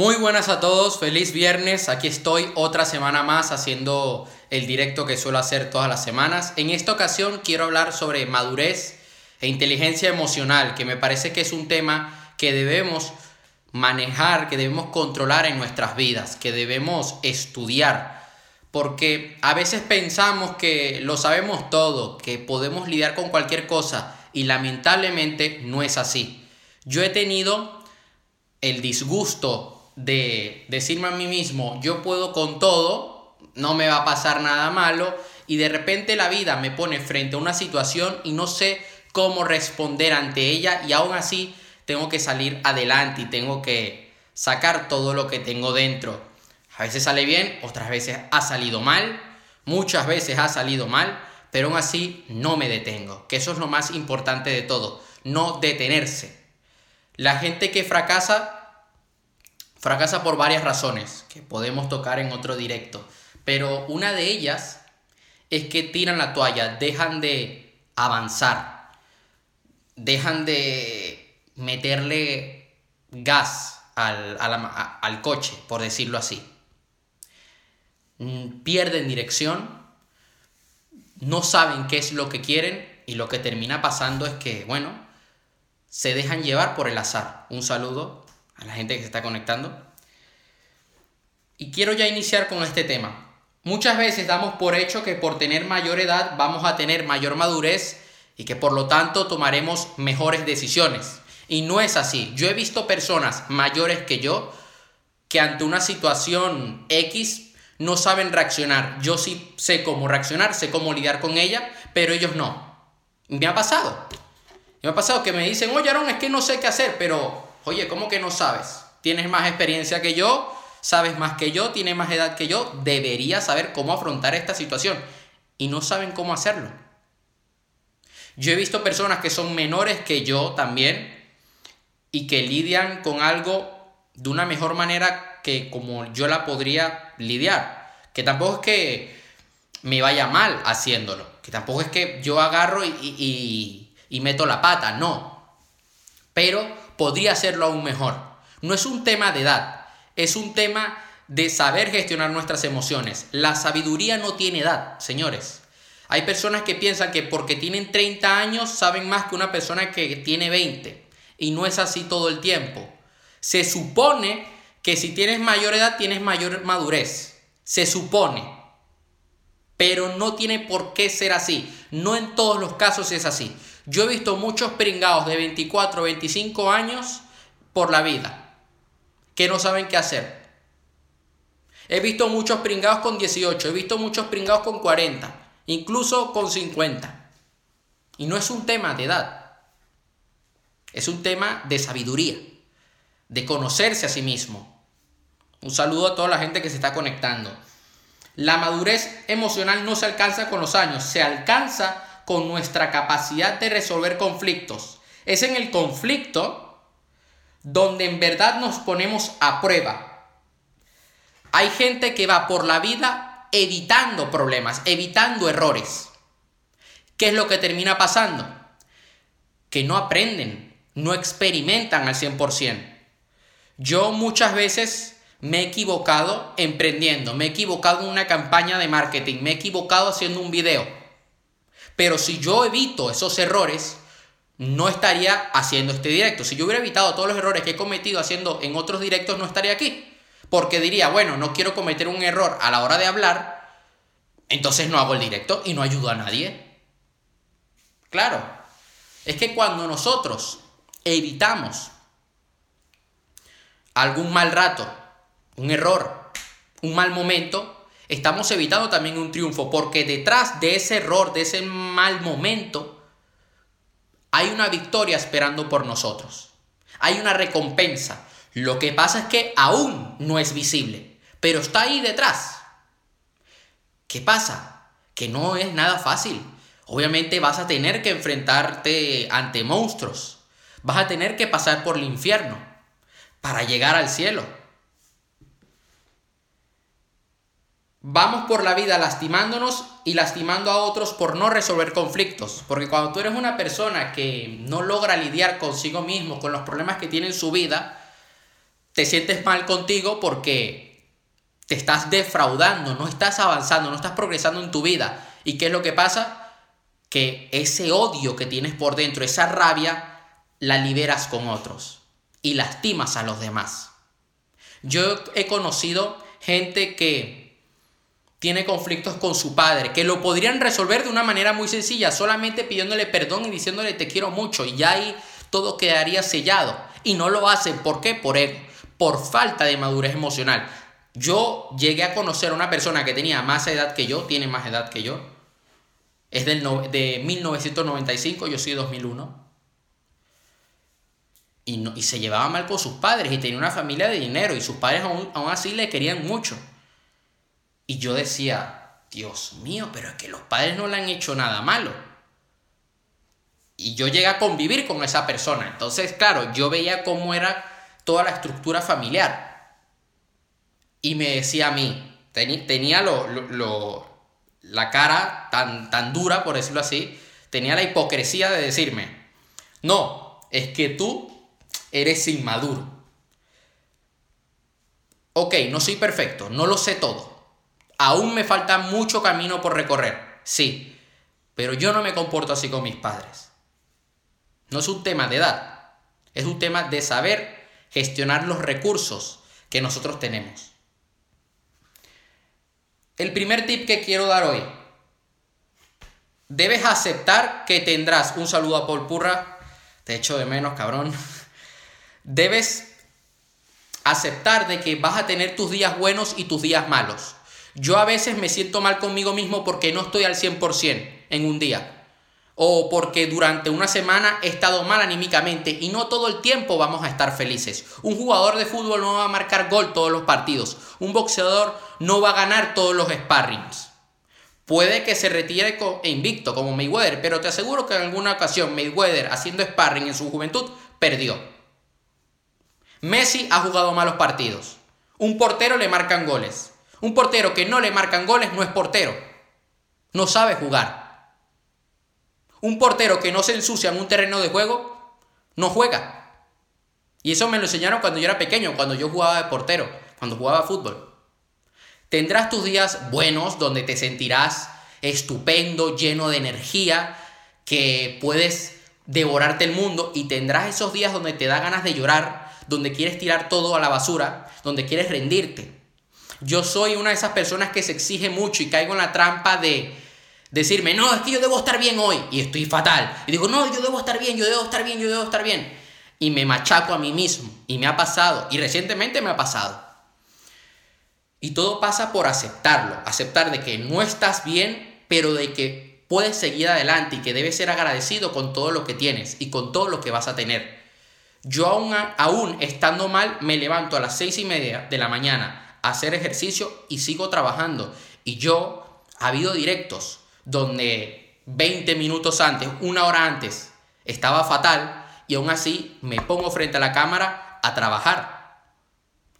Muy buenas a todos, feliz viernes. Aquí estoy otra semana más haciendo el directo que suelo hacer todas las semanas. En esta ocasión quiero hablar sobre madurez e inteligencia emocional, que me parece que es un tema que debemos manejar, que debemos controlar en nuestras vidas, que debemos estudiar. Porque a veces pensamos que lo sabemos todo, que podemos lidiar con cualquier cosa y lamentablemente no es así. Yo he tenido el disgusto de decirme a mí mismo, yo puedo con todo, no me va a pasar nada malo, y de repente la vida me pone frente a una situación y no sé cómo responder ante ella y aún así tengo que salir adelante y tengo que sacar todo lo que tengo dentro. A veces sale bien, otras veces ha salido mal, muchas veces ha salido mal, pero aún así no me detengo, que eso es lo más importante de todo, no detenerse. La gente que fracasa, fracasa por varias razones, que podemos tocar en otro directo, pero una de ellas es que tiran la toalla, dejan de avanzar, dejan de meterle gas al, al coche, por decirlo así. Mm, pierden dirección, no saben qué es lo que quieren y lo que termina pasando es que, bueno, se dejan llevar por el azar. Un saludo a la gente que se está conectando. Y quiero ya iniciar con este tema. Muchas veces damos por hecho que por tener mayor edad vamos a tener mayor madurez y que por lo tanto tomaremos mejores decisiones. Y no es así. Yo he visto personas mayores que yo que ante una situación X no saben reaccionar. Yo sí sé cómo reaccionar, sé cómo lidiar con ella, pero ellos no. Me ha pasado. Me ha pasado que me dicen, oye Aaron, es que no sé qué hacer, pero, oye, ¿cómo que no sabes? Tienes más experiencia que yo, sabes más que yo, tienes más edad que yo, deberías saber cómo afrontar esta situación. Y no saben cómo hacerlo. Yo he visto personas que son menores que yo también y que lidian con algo de una mejor manera que como yo la podría lidiar. Que tampoco es que me vaya mal haciéndolo. Que tampoco es que yo agarro y, y, meto la pata, no. Pero podría hacerlo aún mejor. No es un tema de edad, es un tema de saber gestionar nuestras emociones. La sabiduría no tiene edad, señores. Hay personas que piensan que porque tienen 30 años saben más que una persona que tiene 20. Y no es así todo el tiempo. Se supone que si tienes mayor edad tienes mayor madurez. Se supone. Pero no tiene por qué ser así. No en todos los casos es así. Yo he visto muchos pringados de 24, 25 años por la vida que no saben qué hacer. He visto muchos pringados con 18, he visto muchos pringados con 40, incluso con 50. Y no es un tema de edad, es un tema de sabiduría de conocerse a sí mismo. Un saludo a toda la gente que se está conectando. La madurez emocional no se alcanza con los años, se alcanza con nuestra capacidad de resolver conflictos. Es en el conflicto donde en verdad nos ponemos a prueba. Hay gente que va por la vida evitando problemas, evitando errores. ¿Qué es lo que termina pasando? Que no aprenden, no experimentan al 100%. Yo muchas veces me he equivocado emprendiendo, me he equivocado en una campaña de marketing, me he equivocado haciendo un video. Pero si yo evito esos errores, no estaría haciendo este directo. Si yo hubiera evitado todos los errores que he cometido haciendo en otros directos, no estaría aquí. Porque diría, bueno, no quiero cometer un error a la hora de hablar, entonces no hago el directo y no ayudo a nadie. Claro, es que cuando nosotros evitamos algún mal rato, un error, un mal momento, estamos evitando también un triunfo, porque detrás de ese error, de ese mal momento, hay una victoria esperando por nosotros. Hay una recompensa. Lo que pasa es que aún no es visible, pero está ahí detrás. ¿Qué pasa? Que no es nada fácil. Obviamente vas a tener que enfrentarte ante monstruos. Vas a tener que pasar por el infierno para llegar al cielo. Vamos por la vida lastimándonos y lastimando a otros por no resolver conflictos. Porque cuando tú eres una persona que no logra lidiar consigo mismo, con los problemas que tiene en su vida, te sientes mal contigo porque te estás defraudando, no estás avanzando, no estás progresando en tu vida. ¿Y qué es lo que pasa? Que ese odio que tienes por dentro, esa rabia, la liberas con otros y lastimas a los demás. Yo he conocido gente que tiene conflictos con su padre, que lo podrían resolver de una manera muy sencilla, solamente pidiéndole perdón y diciéndole te quiero mucho y ya ahí todo quedaría sellado. Y no lo hacen, ¿por qué? Por ego, por falta de madurez emocional. Yo llegué a conocer a una persona que tenía más edad que yo, tiene más edad que yo. Es del de 1995, yo soy 2001. Y, no, y, se llevaba mal con sus padres y tenía una familia de dinero y sus padres aún, aún así le querían mucho. Y yo decía, Dios mío, pero es que los padres no le han hecho nada malo. Y yo llegué a convivir con esa persona. Entonces, claro, yo veía cómo era toda la estructura familiar. Y me decía a mí, tenía lo, la cara tan, tan dura, por decirlo así, tenía la hipocresía de decirme, no, es que tú eres inmaduro. Ok, no soy perfecto, no lo sé todo. Aún me falta mucho camino por recorrer, sí, pero yo no me comporto así con mis padres. No es un tema de edad, es un tema de saber gestionar los recursos que nosotros tenemos. El primer tip que quiero dar hoy. Debes aceptar que tendrás un saludo a Paul Purra. Te echo de menos, cabrón. Debes aceptar de que vas a tener tus días buenos y tus días malos. Yo a veces me siento mal conmigo mismo porque no estoy al 100% en un día o porque durante una semana he estado mal anímicamente y no todo el tiempo vamos a estar felices. Un jugador de fútbol no va a marcar gol todos los partidos. Un boxeador no va a ganar todos los sparrings. Puede que se retire invicto como Mayweather, pero te aseguro que en alguna ocasión Mayweather haciendo sparring en su juventud perdió. Messi ha jugado malos partidos. Un portero le marcan goles. Un portero que no le marcan goles no es portero. No sabe jugar. Un portero que no se ensucia en un terreno de juego, no juega. Y eso me lo enseñaron cuando yo era pequeño, cuando yo jugaba de portero, cuando jugaba fútbol. Tendrás tus días buenos donde te sentirás estupendo, lleno de energía, que puedes devorarte el mundo y tendrás esos días donde te da ganas de llorar, donde quieres tirar todo a la basura, donde quieres rendirte. Yo soy una de esas personas que se exige mucho y caigo en la trampa de decirme, no, es que yo debo estar bien hoy y estoy fatal. Y digo, no, yo debo estar bien, yo debo estar bien, yo debo estar bien. Y me machaco a mí mismo. Y me ha pasado. Y recientemente me ha pasado. Y todo pasa por aceptarlo. Aceptar de que no estás bien, pero de que puedes seguir adelante y que debes ser agradecido con todo lo que tienes y con todo lo que vas a tener. Yo aún, aún estando mal, me levanto a las seis y media de la mañana hacer ejercicio y sigo trabajando. Y yo, ha habido directos donde 20 minutos antes, una hora antes, estaba fatal y aún así me pongo frente a la cámara a trabajar.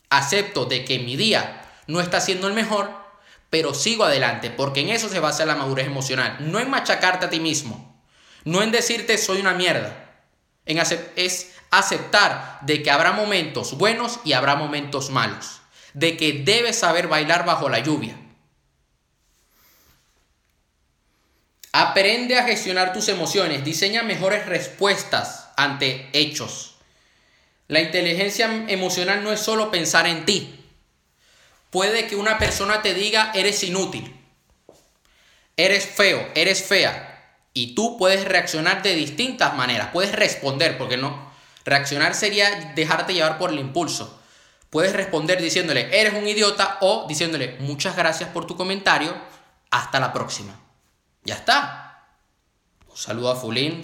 Acepto de que mi día no está siendo el mejor, pero sigo adelante, porque en eso se basa la madurez emocional, no en machacarte a ti mismo, no en decirte soy una mierda, en es aceptar de que habrá momentos buenos y habrá momentos malos, de que debes saber bailar bajo la lluvia, Aprende a gestionar tus emociones, diseña mejores respuestas ante hechos. La inteligencia emocional no es solo pensar en ti. Puede que una persona te diga eres inútil, eres feo, eres fea. Y tú puedes reaccionar de distintas maneras. Puedes responder, porque no. Reaccionar sería dejarte llevar por el impulso. Puedes responder diciéndole eres un idiota o diciéndole muchas gracias por tu comentario. Hasta la próxima. Ya está. Un saludo a Fulín.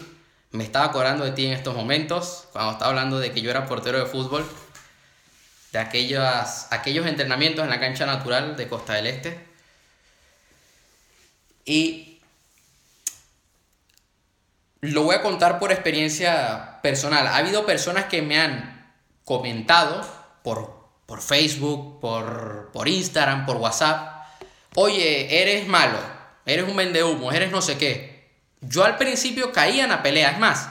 Me estaba acordando de ti en estos momentos, cuando estaba hablando de que yo era portero de fútbol, de aquellos, aquellos entrenamientos en la cancha natural de Costa del Este. Y lo voy a contar por experiencia personal. Ha habido personas que me han comentado por, por Facebook, por, por Instagram, por WhatsApp, oye, eres malo, eres un humo, eres no sé qué. Yo al principio caía en la pelea, es más,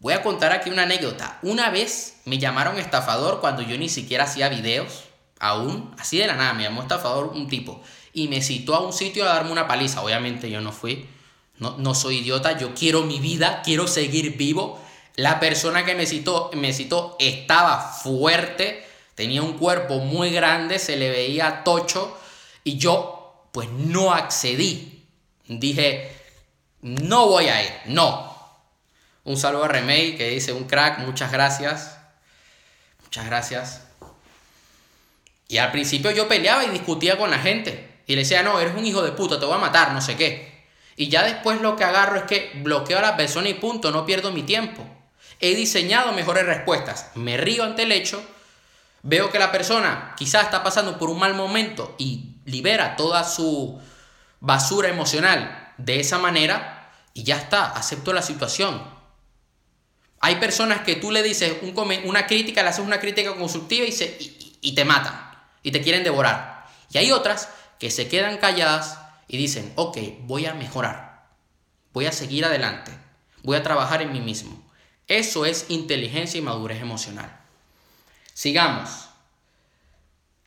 Voy a contar aquí una anécdota. Una vez me llamaron estafador cuando yo ni siquiera hacía videos, aún, así de la nada, me llamó estafador un tipo y me citó a un sitio a darme una paliza. Obviamente yo no fui, no, no soy idiota, yo quiero mi vida, quiero seguir vivo. La persona que me citó, me citó estaba fuerte, tenía un cuerpo muy grande, se le veía tocho y yo pues no accedí. Dije, no voy a ir, no, un saludo a Remey que dice un crack, muchas gracias. Muchas gracias. Y al principio yo peleaba y discutía con la gente. Y le decía, no, eres un hijo de puta, te voy a matar, no sé qué. Y ya después lo que agarro es que bloqueo a la persona y punto, no pierdo mi tiempo. He diseñado mejores respuestas. Me río ante el hecho. Veo que la persona quizás está pasando por un mal momento y libera toda su basura emocional de esa manera y ya está, acepto la situación. Hay personas que tú le dices una crítica, le haces una crítica constructiva y, se, y, te matan y te quieren devorar. Y hay otras que se quedan calladas y dicen, ok, voy a mejorar, voy a seguir adelante, voy a trabajar en mí mismo. Eso es inteligencia y madurez emocional. Sigamos.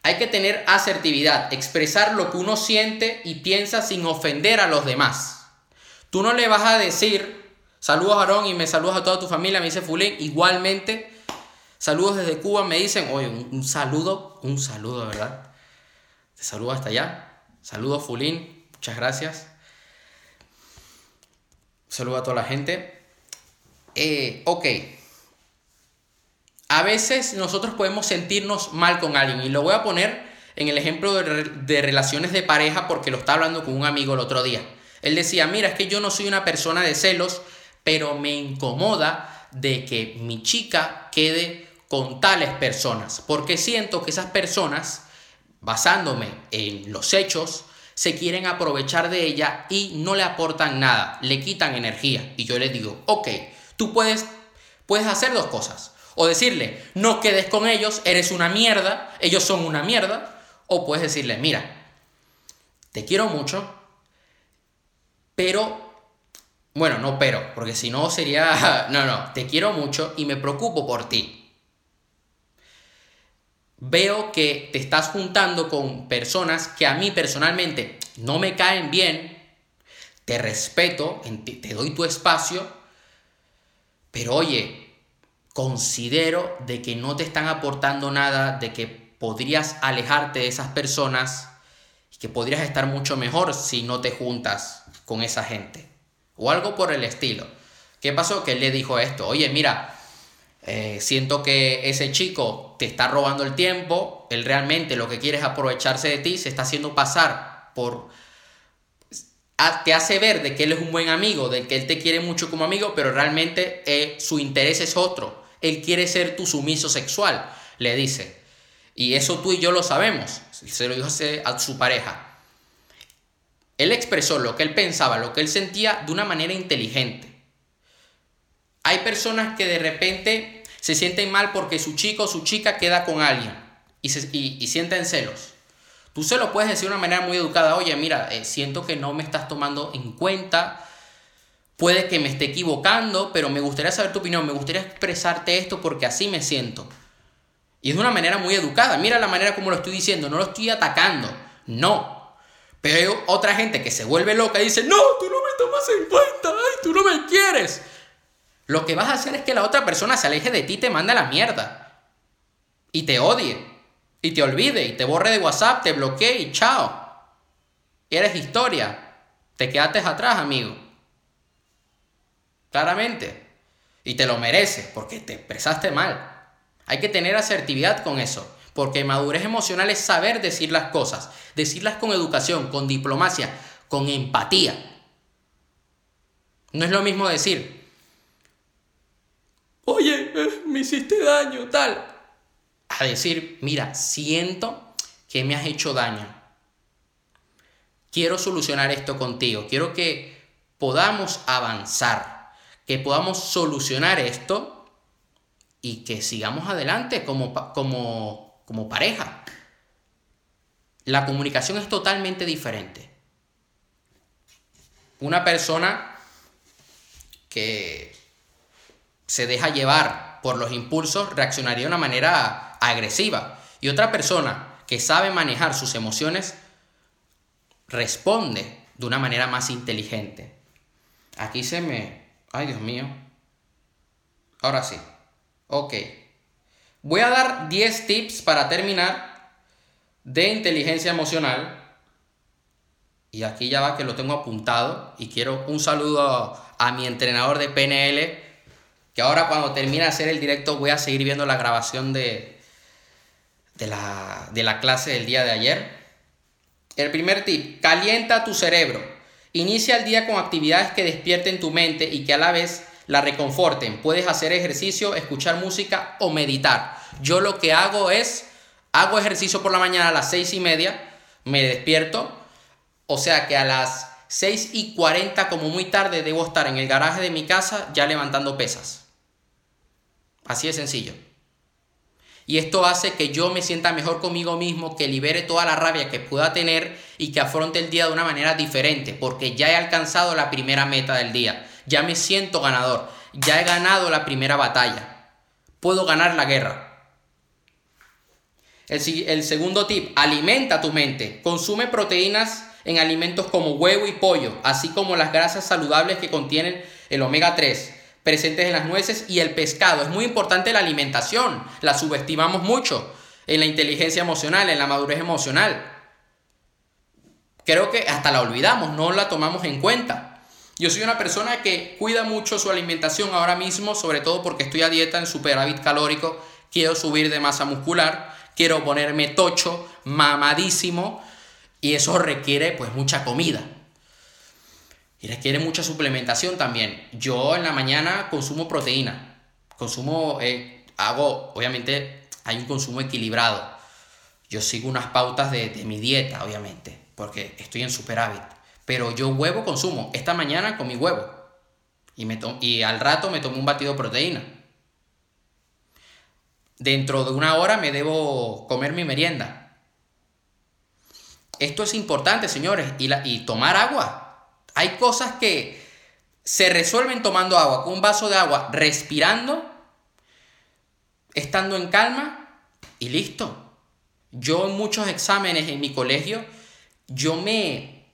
Hay que tener asertividad, expresar lo que uno siente y piensa sin ofender a los demás. Tú no le vas a decir Saludos Aarón y me saludos a toda tu familia, me dice Fulín. Igualmente, saludos desde Cuba, me dicen, oye, un, saludo, un saludo, ¿verdad? Te saludo hasta allá. Saludos Fulín, muchas gracias. Saludo a toda la gente. Eh, ok. A veces nosotros podemos sentirnos mal con alguien y lo voy a poner en el ejemplo de, relaciones de pareja porque lo estaba hablando con un amigo el otro día. Él decía, mira, es que yo no soy una persona de celos, pero me incomoda de que mi chica quede con tales personas, porque siento que esas personas, basándome en los hechos, se quieren aprovechar de ella y no le aportan nada, le quitan energía. Y yo le digo, ok, tú puedes, puedes hacer dos cosas. O decirle, no quedes con ellos, eres una mierda, ellos son una mierda. O puedes decirle, mira, te quiero mucho, pero bueno, no pero, porque si no sería... No, no, te quiero mucho y me preocupo por ti. Veo que te estás juntando con personas que a mí personalmente no me caen bien, te respeto, te doy tu espacio, pero oye, considero de que no te están aportando nada, de que podrías alejarte de esas personas y que podrías estar mucho mejor si no te juntas con esa gente o algo por el estilo. ¿Qué pasó? Que él le dijo esto, oye, mira, eh, siento que ese chico te está robando el tiempo, él realmente lo que quiere es aprovecharse de ti, se está haciendo pasar por... te hace ver de que él es un buen amigo, de que él te quiere mucho como amigo, pero realmente eh, su interés es otro. Él quiere ser tu sumiso sexual, le dice. Y eso tú y yo lo sabemos. Se lo dijo a su pareja. Él expresó lo que él pensaba, lo que él sentía de una manera inteligente. Hay personas que de repente se sienten mal porque su chico o su chica queda con alguien y, y, sienten celos. Tú se lo puedes decir de una manera muy educada, oye, mira, eh, siento que no me estás tomando en cuenta, puede que me esté equivocando, pero me gustaría saber tu opinión, me gustaría expresarte esto porque así me siento. Y es de una manera muy educada, mira la manera como lo estoy diciendo, no lo estoy atacando, no, pero hay otra gente que se vuelve loca y dice, no, tú no me tomas en cuenta, ay, tú no me quieres. Lo que vas a hacer es que la otra persona se aleje de ti y te manda la mierda. Y te odie. Y te olvide. Y te borre de WhatsApp, te bloquee y chao. Eres historia. Te quedaste atrás, amigo. Claramente. Y te lo mereces porque te expresaste mal. Hay que tener asertividad con eso. Porque madurez emocional es saber decir las cosas, decirlas con educación, con diplomacia, con empatía. No es lo mismo decir, oye, eh, me hiciste daño, tal, a decir, mira, siento que me has hecho daño. Quiero solucionar esto contigo, quiero que podamos avanzar, que podamos solucionar esto y que sigamos adelante como, como como pareja. La comunicación es totalmente diferente. Una persona que se deja llevar por los impulsos reaccionaría de una manera agresiva. Y otra persona que sabe manejar sus emociones responde de una manera más inteligente. Aquí se me... Ay, Dios mío. Ahora sí. Ok. Voy a dar 10 tips para terminar de inteligencia emocional. Y aquí ya va que lo tengo apuntado. Y quiero un saludo a mi entrenador de PNL. Que ahora cuando termine de hacer el directo voy a seguir viendo la grabación de, de, la, de la clase del día de ayer. El primer tip, calienta tu cerebro. Inicia el día con actividades que despierten tu mente y que a la vez la reconforten. Puedes hacer ejercicio, escuchar música o meditar. Yo lo que hago es, hago ejercicio por la mañana a las seis y media, me despierto, o sea que a las 6 y 40 como muy tarde debo estar en el garaje de mi casa ya levantando pesas. Así de sencillo. Y esto hace que yo me sienta mejor conmigo mismo, que libere toda la rabia que pueda tener y que afronte el día de una manera diferente, porque ya he alcanzado la primera meta del día, ya me siento ganador, ya he ganado la primera batalla, puedo ganar la guerra. El, segundo tip, alimenta tu mente, consume proteínas en alimentos como huevo y pollo, así como las grasas saludables que contienen el omega 3 presentes en las nueces y el pescado. Es muy importante la alimentación, la subestimamos mucho en la inteligencia emocional, en la madurez emocional. Creo que hasta la olvidamos, no la tomamos en cuenta. Yo soy una persona que cuida mucho su alimentación ahora mismo, sobre todo porque estoy a dieta en superávit calórico, quiero subir de masa muscular, quiero ponerme tocho, mamadísimo, y eso requiere pues mucha comida. Y requiere mucha suplementación también. Yo en la mañana consumo proteína. Consumo, eh, hago, obviamente hay un consumo equilibrado. Yo sigo unas pautas de, mi dieta, obviamente, porque estoy en superávit. Pero yo huevo consumo. Esta mañana comí huevo. Y, me y al rato me tomé un batido de proteína. Dentro de una hora me debo comer mi merienda. Esto es importante, señores. Y, la, y tomar agua. Hay cosas que se resuelven tomando agua, con un vaso de agua, respirando, estando en calma y listo. Yo en muchos exámenes en mi colegio, yo me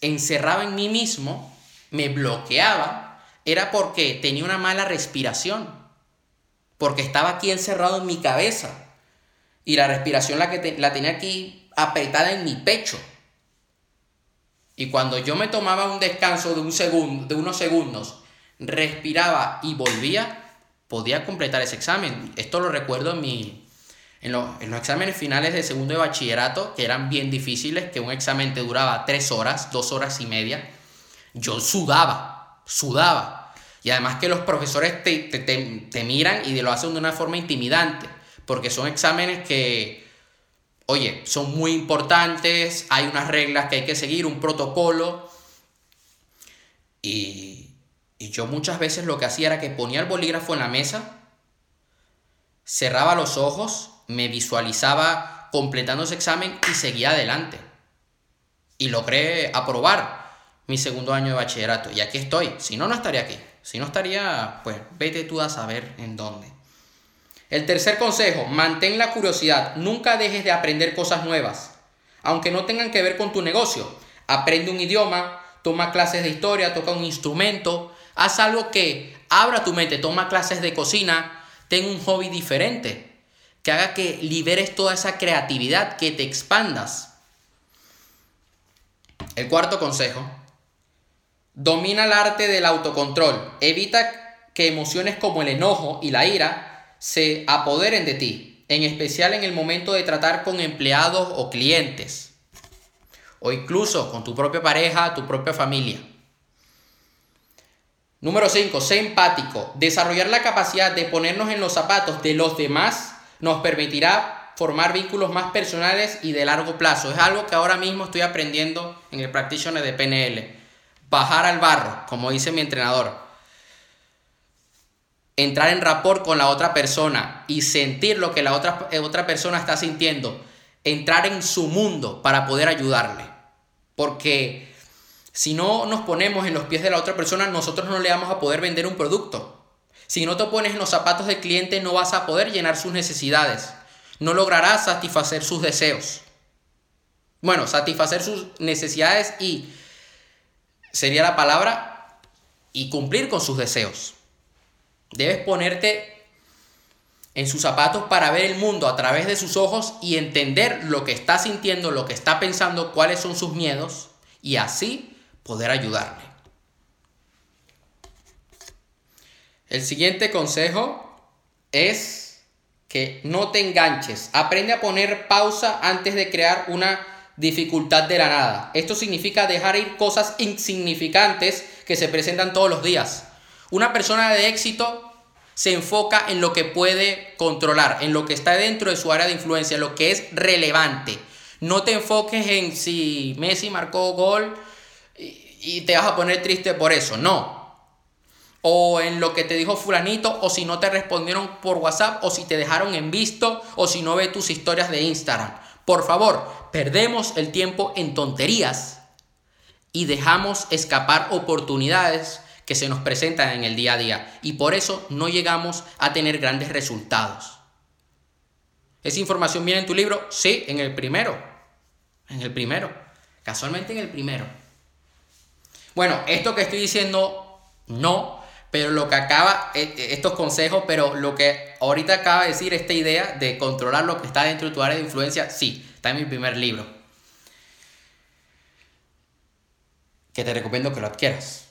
encerraba en mí mismo, me bloqueaba, era porque tenía una mala respiración, porque estaba aquí encerrado en mi cabeza y la respiración la, que la tenía aquí apretada en mi pecho. Y cuando yo me tomaba un descanso de, un segundo, de unos segundos, respiraba y volvía, podía completar ese examen. Esto lo recuerdo en, mi, en, los, en los exámenes finales de segundo de bachillerato, que eran bien difíciles, que un examen te duraba tres horas, dos horas y media. Yo sudaba, sudaba. Y además que los profesores te, te, te miran y lo hacen de una forma intimidante, porque son exámenes que oye, son muy importantes, hay unas reglas que hay que seguir, un protocolo. Y, y yo muchas veces lo que hacía era que ponía el bolígrafo en la mesa, cerraba los ojos, me visualizaba completando ese examen y seguía adelante. Y logré aprobar mi segundo año de bachillerato. Y aquí estoy. Si no, no estaría aquí. Si no estaría, pues vete tú a saber en dónde. El tercer consejo, mantén la curiosidad, nunca dejes de aprender cosas nuevas, aunque no tengan que ver con tu negocio. Aprende un idioma, toma clases de historia, toca un instrumento, haz algo que abra tu mente, toma clases de cocina, ten un hobby diferente, que haga que liberes toda esa creatividad, que te expandas. El cuarto consejo, domina el arte del autocontrol, evita que emociones como el enojo y la ira se apoderen de ti, en especial en el momento de tratar con empleados o clientes, o incluso con tu propia pareja, tu propia familia. Número 5. Sé empático. Desarrollar la capacidad de ponernos en los zapatos de los demás nos permitirá formar vínculos más personales y de largo plazo. Es algo que ahora mismo estoy aprendiendo en el Practitioner de PNL. Bajar al barro, como dice mi entrenador entrar en rapport con la otra persona y sentir lo que la otra, eh, otra persona está sintiendo, entrar en su mundo para poder ayudarle. Porque si no nos ponemos en los pies de la otra persona, nosotros no le vamos a poder vender un producto. Si no te pones en los zapatos del cliente no vas a poder llenar sus necesidades. No lograrás satisfacer sus deseos. Bueno, satisfacer sus necesidades y sería la palabra y cumplir con sus deseos. Debes ponerte en sus zapatos para ver el mundo a través de sus ojos y entender lo que está sintiendo, lo que está pensando, cuáles son sus miedos y así poder ayudarle. El siguiente consejo es que no te enganches. Aprende a poner pausa antes de crear una dificultad de la nada. Esto significa dejar ir cosas insignificantes que se presentan todos los días. Una persona de éxito se enfoca en lo que puede controlar, en lo que está dentro de su área de influencia, lo que es relevante. No te enfoques en si Messi marcó gol y te vas a poner triste por eso. No, o en lo que te dijo fulanito, o si no te respondieron por WhatsApp, o si te dejaron en visto, o si no ve tus historias de Instagram. Por favor, perdemos el tiempo en tonterías y dejamos escapar oportunidades que se nos presentan en el día a día y por eso no llegamos a tener grandes resultados. ¿Esa información viene en tu libro? Sí, en el primero. En el primero. Casualmente en el primero. Bueno, esto que estoy diciendo no pero lo que acaba, e, e, estos consejos, pero lo que ahorita acaba de decir, esta idea de controlar lo que está dentro de tu área de influencia, sí, está en mi primer libro. Que te recomiendo que lo adquieras.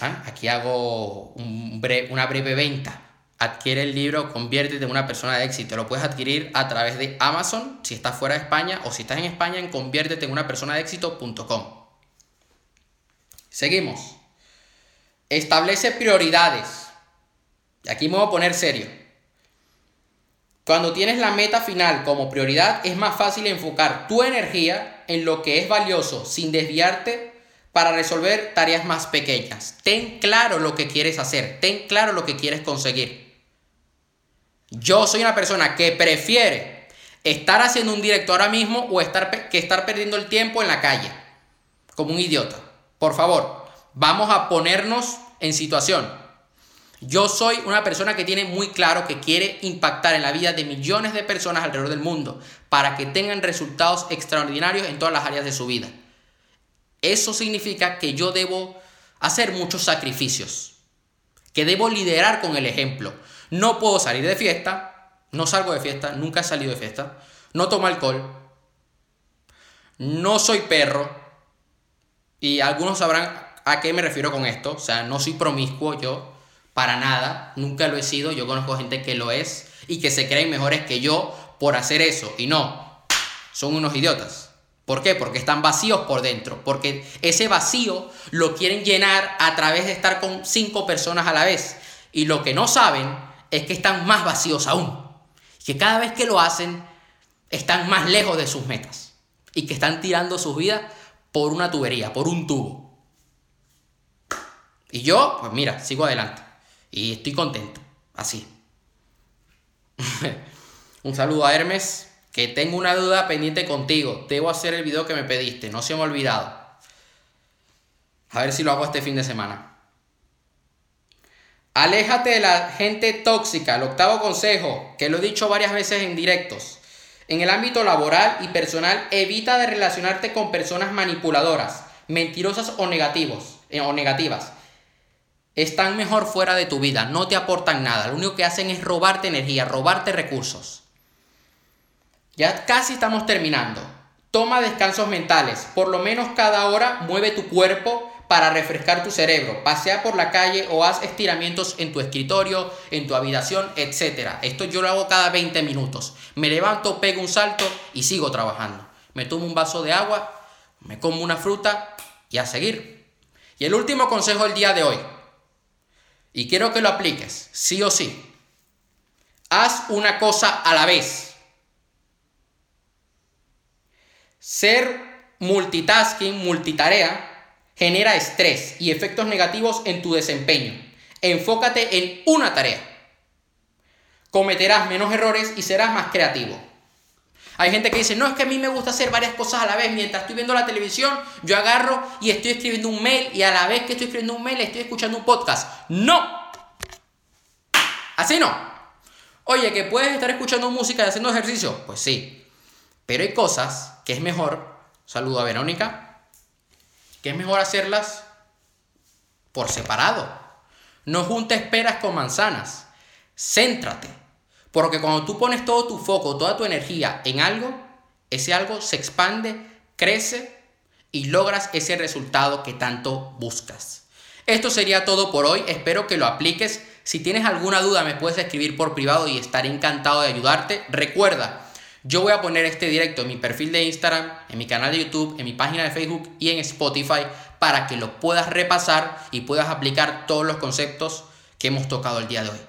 ¿Ah? Aquí hago una breve venta. Adquiere el libro, conviértete en una persona de éxito. Lo puedes adquirir a través de Amazon si estás fuera de España o si estás en España en conviértete en una persona de éxito.com. Seguimos. Establece prioridades. Y aquí me voy a poner serio. Cuando tienes la meta final como prioridad, es más fácil enfocar tu energía en lo que es valioso sin desviarte para resolver tareas más pequeñas. Ten claro lo que quieres hacer, ten claro lo que quieres conseguir. Yo soy una persona que prefiere estar haciendo un directo ahora mismo o estar, que estar perdiendo el tiempo en la calle, como un idiota. Por favor, Vamos a ponernos en situación. Yo soy una persona que tiene muy claro que quiere impactar en la vida de millones de personas alrededor del mundo para que tengan resultados extraordinarios en todas las áreas de su vida. Eso significa que yo debo hacer muchos sacrificios, que debo liderar con el ejemplo. No puedo salir de fiesta, no salgo de fiesta, nunca he salido de fiesta, no tomo alcohol, no soy perro, y algunos sabrán ¿A qué me refiero con esto? O sea, no soy promiscuo yo, para nada, nunca lo he sido, yo conozco gente que lo es y que se creen mejores que yo por hacer eso, y no, son unos idiotas. ¿Por qué? Porque están vacíos por dentro, porque ese vacío lo quieren llenar a través de estar con cinco personas a la vez, y lo que no saben es que están más vacíos aún, que cada vez que lo hacen están más lejos de sus metas, y que están tirando sus vidas por una tubería, por un tubo. Y yo, pues mira, sigo adelante. Y estoy contento. Así. Un saludo a Hermes. Que tengo una duda pendiente contigo. Debo hacer el video que me pediste. No se me ha olvidado. A ver si lo hago este fin de semana. Aléjate de la gente tóxica. El octavo consejo, que lo he dicho varias veces en directos. En el ámbito laboral y personal, evita de relacionarte con personas manipuladoras, mentirosas o, negativos, eh, o negativas están mejor fuera de tu vida, no te aportan nada, lo único que hacen es robarte energía, robarte recursos. Ya casi estamos terminando. Toma descansos mentales, por lo menos cada hora mueve tu cuerpo para refrescar tu cerebro. Pasea por la calle o haz estiramientos en tu escritorio, en tu habitación, etc. Esto yo lo hago cada 20 minutos. Me levanto, pego un salto y sigo trabajando. Me tomo un vaso de agua, me como una fruta y a seguir. Y el último consejo del día de hoy. Y quiero que lo apliques, sí o sí. Haz una cosa a la vez. Ser multitasking, multitarea, genera estrés y efectos negativos en tu desempeño. Enfócate en una tarea. Cometerás menos errores y serás más creativo. Hay gente que dice, no, es que a mí me gusta hacer varias cosas a la vez. Mientras estoy viendo la televisión, yo agarro y estoy escribiendo un mail y a la vez que estoy escribiendo un mail estoy escuchando un podcast. No. Así no. Oye, que puedes estar escuchando música y haciendo ejercicio. Pues sí. Pero hay cosas que es mejor, saludo a Verónica, que es mejor hacerlas por separado. No juntes peras con manzanas. Céntrate. Porque cuando tú pones todo tu foco, toda tu energía en algo, ese algo se expande, crece y logras ese resultado que tanto buscas. Esto sería todo por hoy. Espero que lo apliques. Si tienes alguna duda me puedes escribir por privado y estaré encantado de ayudarte. Recuerda, yo voy a poner este directo en mi perfil de Instagram, en mi canal de YouTube, en mi página de Facebook y en Spotify para que lo puedas repasar y puedas aplicar todos los conceptos que hemos tocado el día de hoy.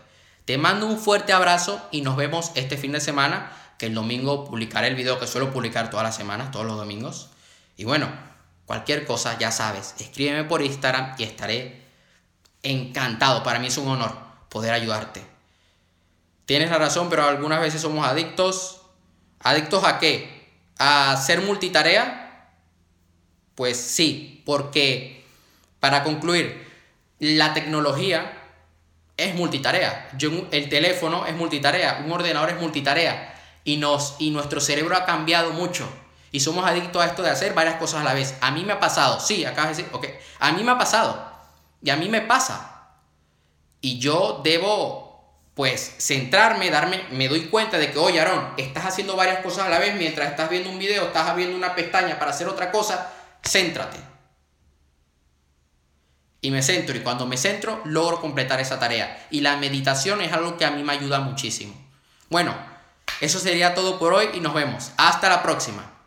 Te mando un fuerte abrazo y nos vemos este fin de semana, que el domingo publicaré el video que suelo publicar todas las semanas, todos los domingos. Y bueno, cualquier cosa ya sabes, escríbeme por Instagram y estaré encantado. Para mí es un honor poder ayudarte. Tienes la razón, pero algunas veces somos adictos. ¿Adictos a qué? ¿A ser multitarea? Pues sí, porque para concluir, la tecnología es multitarea. Yo, el teléfono es multitarea, un ordenador es multitarea. Y, nos, y nuestro cerebro ha cambiado mucho. Y somos adictos a esto de hacer varias cosas a la vez. A mí me ha pasado, sí, acabas de decir, ok, a mí me ha pasado. Y a mí me pasa. Y yo debo, pues, centrarme, darme, me doy cuenta de que, oye, Aaron, estás haciendo varias cosas a la vez mientras estás viendo un video, estás viendo una pestaña para hacer otra cosa, céntrate y me centro y cuando me centro logro completar esa tarea. Y la meditación es algo que a mí me ayuda muchísimo. Bueno, eso sería todo por hoy y nos vemos. Hasta la próxima.